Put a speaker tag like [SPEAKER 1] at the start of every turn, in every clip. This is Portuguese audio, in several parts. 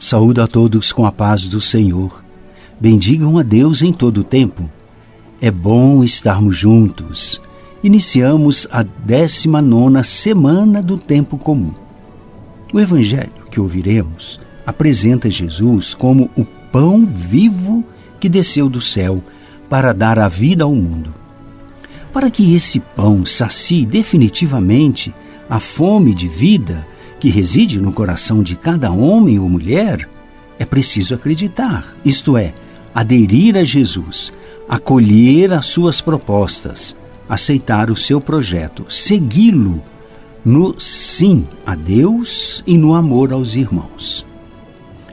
[SPEAKER 1] Saúdo a todos com a paz do Senhor. Bendigam a Deus em todo o tempo. É bom estarmos juntos. Iniciamos a 19 semana do tempo comum. O evangelho que ouviremos apresenta Jesus como o pão vivo que desceu do céu para dar a vida ao mundo. Para que esse pão sacie definitivamente a fome de vida que reside no coração de cada homem ou mulher, é preciso acreditar, isto é, aderir a Jesus, acolher as suas propostas, aceitar o seu projeto, segui-lo no sim a Deus e no amor aos irmãos.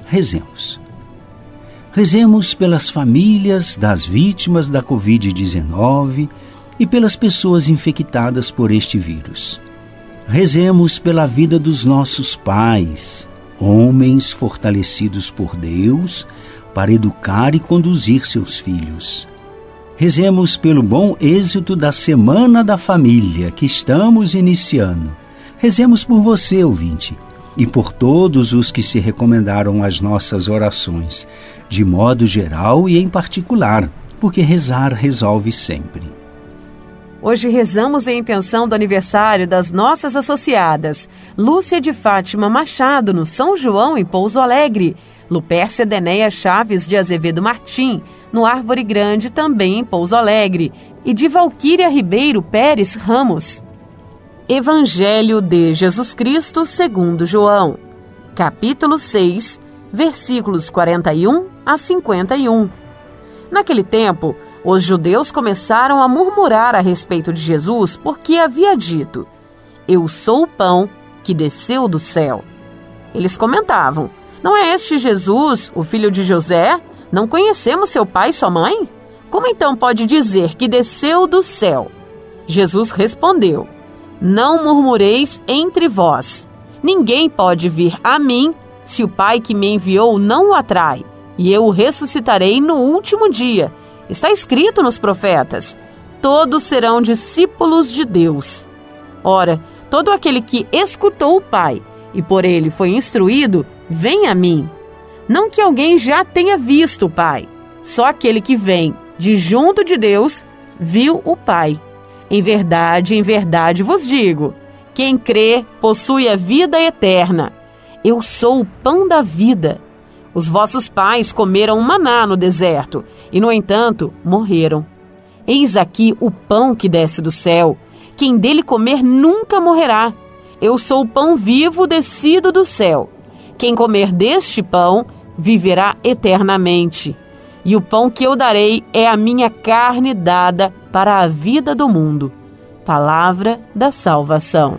[SPEAKER 1] Rezemos. Rezemos pelas famílias das vítimas da Covid-19 e pelas pessoas infectadas por este vírus. Rezemos pela vida dos nossos pais, homens fortalecidos por Deus para educar e conduzir seus filhos. Rezemos pelo bom êxito da Semana da Família que estamos iniciando. Rezemos por você, ouvinte, e por todos os que se recomendaram às nossas orações, de modo geral e em particular, porque rezar resolve sempre.
[SPEAKER 2] Hoje rezamos em intenção do aniversário das nossas associadas Lúcia de Fátima Machado, no São João, em Pouso Alegre, Lupércia Denéia Chaves de Azevedo Martim, no Árvore Grande, também em Pouso Alegre, e de Valquíria Ribeiro Pérez Ramos. Evangelho de Jesus Cristo segundo João, capítulo 6, versículos 41 a 51. Naquele tempo, os judeus começaram a murmurar a respeito de Jesus porque havia dito: Eu sou o pão que desceu do céu. Eles comentavam: Não é este Jesus, o filho de José? Não conhecemos seu pai e sua mãe? Como então pode dizer que desceu do céu? Jesus respondeu: Não murmureis entre vós. Ninguém pode vir a mim se o Pai que me enviou não o atrai, e eu o ressuscitarei no último dia. Está escrito nos profetas: todos serão discípulos de Deus. Ora, todo aquele que escutou o Pai e por ele foi instruído, vem a mim. Não que alguém já tenha visto o Pai, só aquele que vem de junto de Deus viu o Pai. Em verdade, em verdade vos digo: quem crê possui a vida eterna. Eu sou o pão da vida. Os vossos pais comeram maná no deserto e, no entanto, morreram. Eis aqui o pão que desce do céu. Quem dele comer nunca morrerá. Eu sou o pão vivo descido do céu. Quem comer deste pão viverá eternamente. E o pão que eu darei é a minha carne dada para a vida do mundo. Palavra da salvação.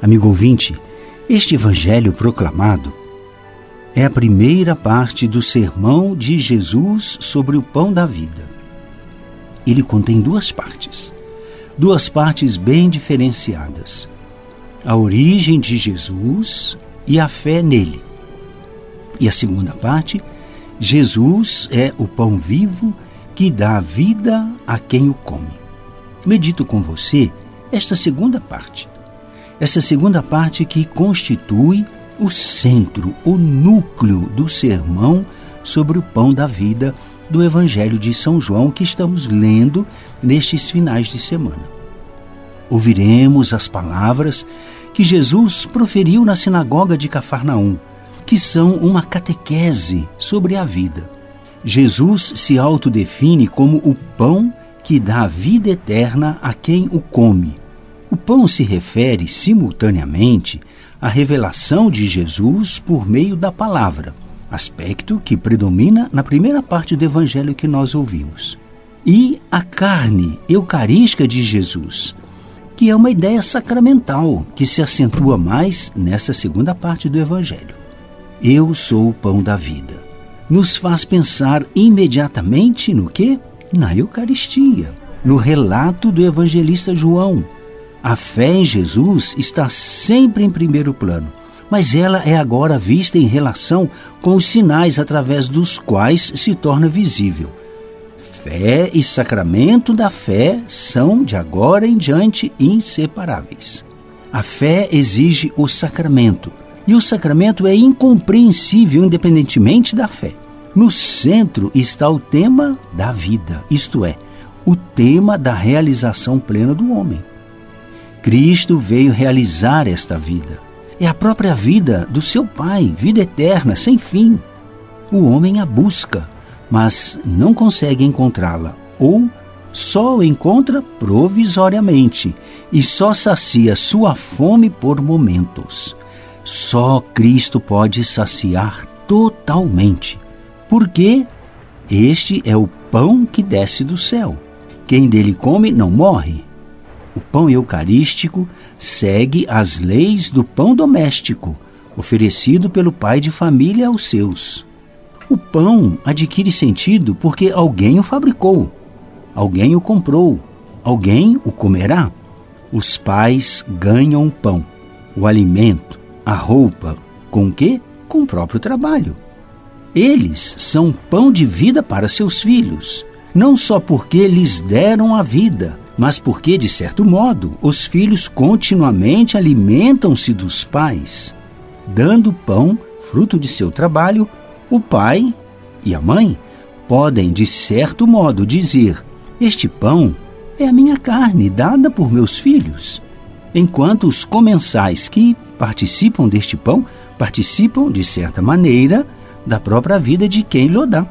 [SPEAKER 1] Amigo ouvinte, este evangelho proclamado é a primeira parte do sermão de Jesus sobre o pão da vida. Ele contém duas partes, duas partes bem diferenciadas: a origem de Jesus e a fé nele. E a segunda parte, Jesus é o pão vivo que dá vida a quem o come. Medito com você esta segunda parte. Essa segunda parte que constitui o centro, o núcleo do sermão sobre o pão da vida do Evangelho de São João que estamos lendo nestes finais de semana. Ouviremos as palavras que Jesus proferiu na sinagoga de Cafarnaum, que são uma catequese sobre a vida. Jesus se autodefine como o pão que dá a vida eterna a quem o come. O pão se refere simultaneamente a revelação de Jesus por meio da palavra, aspecto que predomina na primeira parte do evangelho que nós ouvimos. E a carne eucarística de Jesus, que é uma ideia sacramental que se acentua mais nessa segunda parte do evangelho. Eu sou o pão da vida. nos faz pensar imediatamente no que? Na Eucaristia, no relato do evangelista João. A fé em Jesus está sempre em primeiro plano, mas ela é agora vista em relação com os sinais através dos quais se torna visível. Fé e sacramento da fé são, de agora em diante, inseparáveis. A fé exige o sacramento, e o sacramento é incompreensível independentemente da fé. No centro está o tema da vida, isto é, o tema da realização plena do homem. Cristo veio realizar esta vida. É a própria vida do seu Pai, vida eterna, sem fim. O homem a busca, mas não consegue encontrá-la, ou só o encontra provisoriamente e só sacia sua fome por momentos. Só Cristo pode saciar totalmente, porque este é o pão que desce do céu. Quem dele come não morre. O pão eucarístico segue as leis do pão doméstico, oferecido pelo pai de família aos seus. O pão adquire sentido porque alguém o fabricou, alguém o comprou, alguém o comerá. Os pais ganham o pão, o alimento, a roupa, com que? Com o próprio trabalho. Eles são pão de vida para seus filhos não só porque lhes deram a vida, mas porque, de certo modo, os filhos continuamente alimentam-se dos pais. Dando pão, fruto de seu trabalho, o pai e a mãe podem, de certo modo, dizer: Este pão é a minha carne dada por meus filhos. Enquanto os comensais que participam deste pão participam, de certa maneira, da própria vida de quem lhe dá.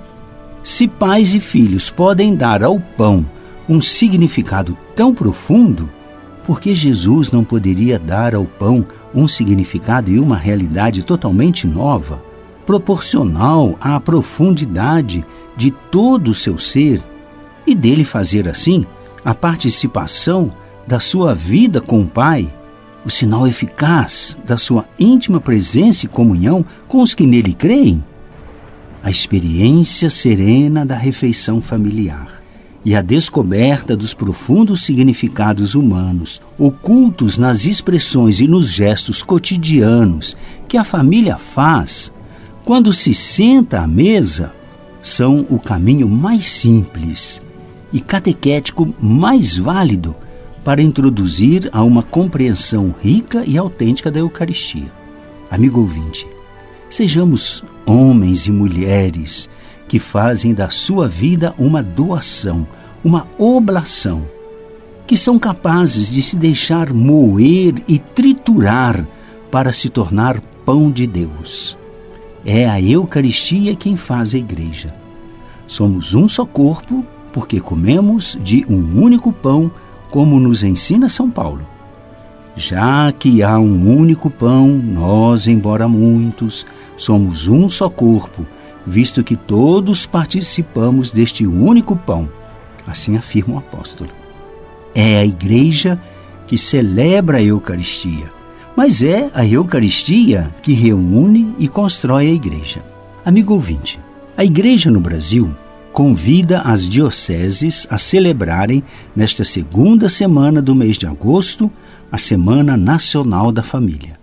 [SPEAKER 1] Se pais e filhos podem dar ao pão um significado tão profundo, por que Jesus não poderia dar ao pão um significado e uma realidade totalmente nova, proporcional à profundidade de todo o seu ser, e dele fazer assim a participação da sua vida com o Pai, o sinal eficaz da sua íntima presença e comunhão com os que nele creem? a experiência serena da refeição familiar e a descoberta dos profundos significados humanos ocultos nas expressões e nos gestos cotidianos que a família faz quando se senta à mesa são o caminho mais simples e catequético mais válido para introduzir a uma compreensão rica e autêntica da Eucaristia. Amigo ouvinte, Sejamos homens e mulheres que fazem da sua vida uma doação, uma oblação, que são capazes de se deixar moer e triturar para se tornar pão de Deus. É a Eucaristia quem faz a igreja. Somos um só corpo porque comemos de um único pão, como nos ensina São Paulo. Já que há um único pão, nós, embora muitos, somos um só corpo, visto que todos participamos deste único pão. Assim afirma o apóstolo. É a igreja que celebra a Eucaristia, mas é a Eucaristia que reúne e constrói a igreja. Amigo ouvinte, a igreja no Brasil convida as dioceses a celebrarem nesta segunda semana do mês de agosto a Semana Nacional da Família.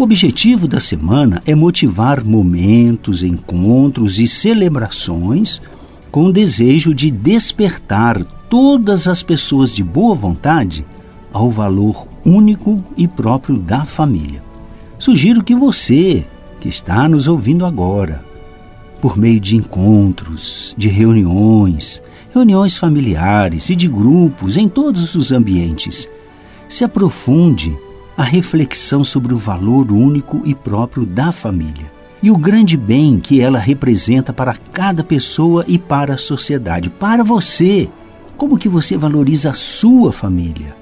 [SPEAKER 1] O objetivo da semana é motivar momentos, encontros e celebrações com o desejo de despertar todas as pessoas de boa vontade ao valor único e próprio da família. Sugiro que você, que está nos ouvindo agora, por meio de encontros, de reuniões, reuniões familiares e de grupos em todos os ambientes, se aprofunde a reflexão sobre o valor único e próprio da família e o grande bem que ela representa para cada pessoa e para a sociedade, para você. Como que você valoriza a sua família?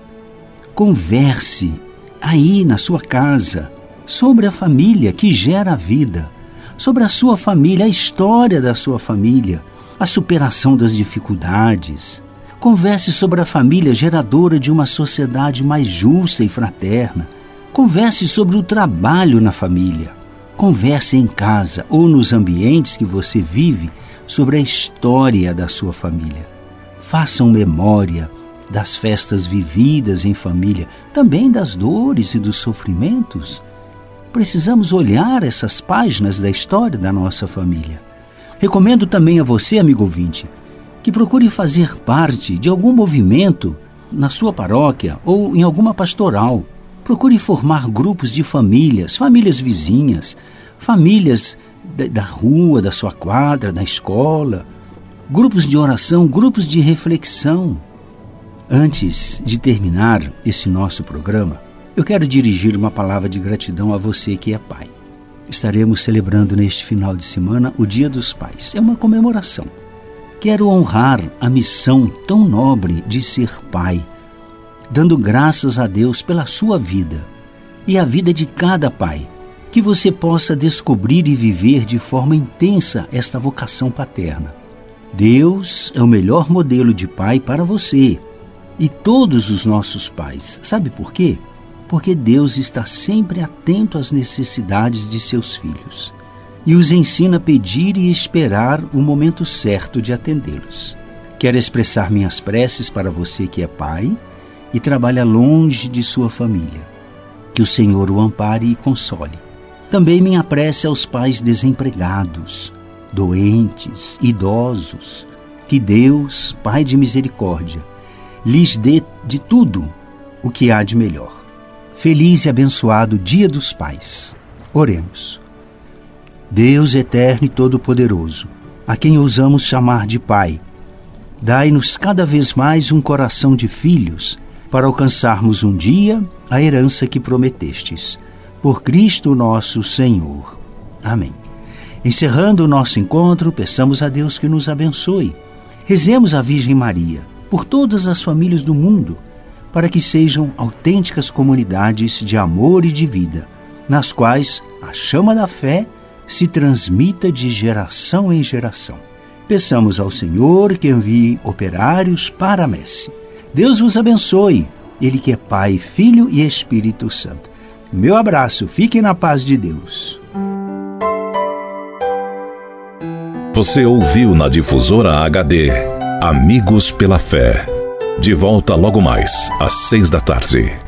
[SPEAKER 1] Converse aí na sua casa sobre a família que gera a vida, sobre a sua família, a história da sua família, a superação das dificuldades, Converse sobre a família geradora de uma sociedade mais justa e fraterna. Converse sobre o trabalho na família. Converse em casa ou nos ambientes que você vive sobre a história da sua família. Façam memória das festas vividas em família, também das dores e dos sofrimentos. Precisamos olhar essas páginas da história da nossa família. Recomendo também a você, amigo ouvinte, que procure fazer parte de algum movimento na sua paróquia ou em alguma pastoral. Procure formar grupos de famílias, famílias vizinhas, famílias da rua, da sua quadra, da escola, grupos de oração, grupos de reflexão. Antes de terminar esse nosso programa, eu quero dirigir uma palavra de gratidão a você que é pai. Estaremos celebrando neste final de semana o Dia dos Pais. É uma comemoração. Quero honrar a missão tão nobre de ser pai, dando graças a Deus pela sua vida e a vida de cada pai que você possa descobrir e viver de forma intensa esta vocação paterna. Deus é o melhor modelo de pai para você e todos os nossos pais. Sabe por quê? Porque Deus está sempre atento às necessidades de seus filhos e os ensina a pedir e esperar o momento certo de atendê-los. Quero expressar minhas preces para você que é pai e trabalha longe de sua família. Que o Senhor o ampare e console também minha prece aos pais desempregados, doentes, idosos, que Deus, Pai de misericórdia, lhes dê de tudo o que há de melhor. Feliz e abençoado Dia dos Pais. Oremos. Deus eterno e todo-poderoso, a quem ousamos chamar de Pai, dai-nos cada vez mais um coração de filhos para alcançarmos um dia a herança que prometestes por Cristo nosso Senhor. Amém. Encerrando o nosso encontro, peçamos a Deus que nos abençoe. Rezemos a Virgem Maria por todas as famílias do mundo, para que sejam autênticas comunidades de amor e de vida, nas quais a chama da fé se transmita de geração em geração. Peçamos ao Senhor que envie operários para a messe. Deus vos abençoe, Ele que é Pai, Filho e Espírito Santo. Meu abraço, fiquem na paz de Deus.
[SPEAKER 3] Você ouviu na difusora HD Amigos pela Fé. De volta logo mais, às seis da tarde.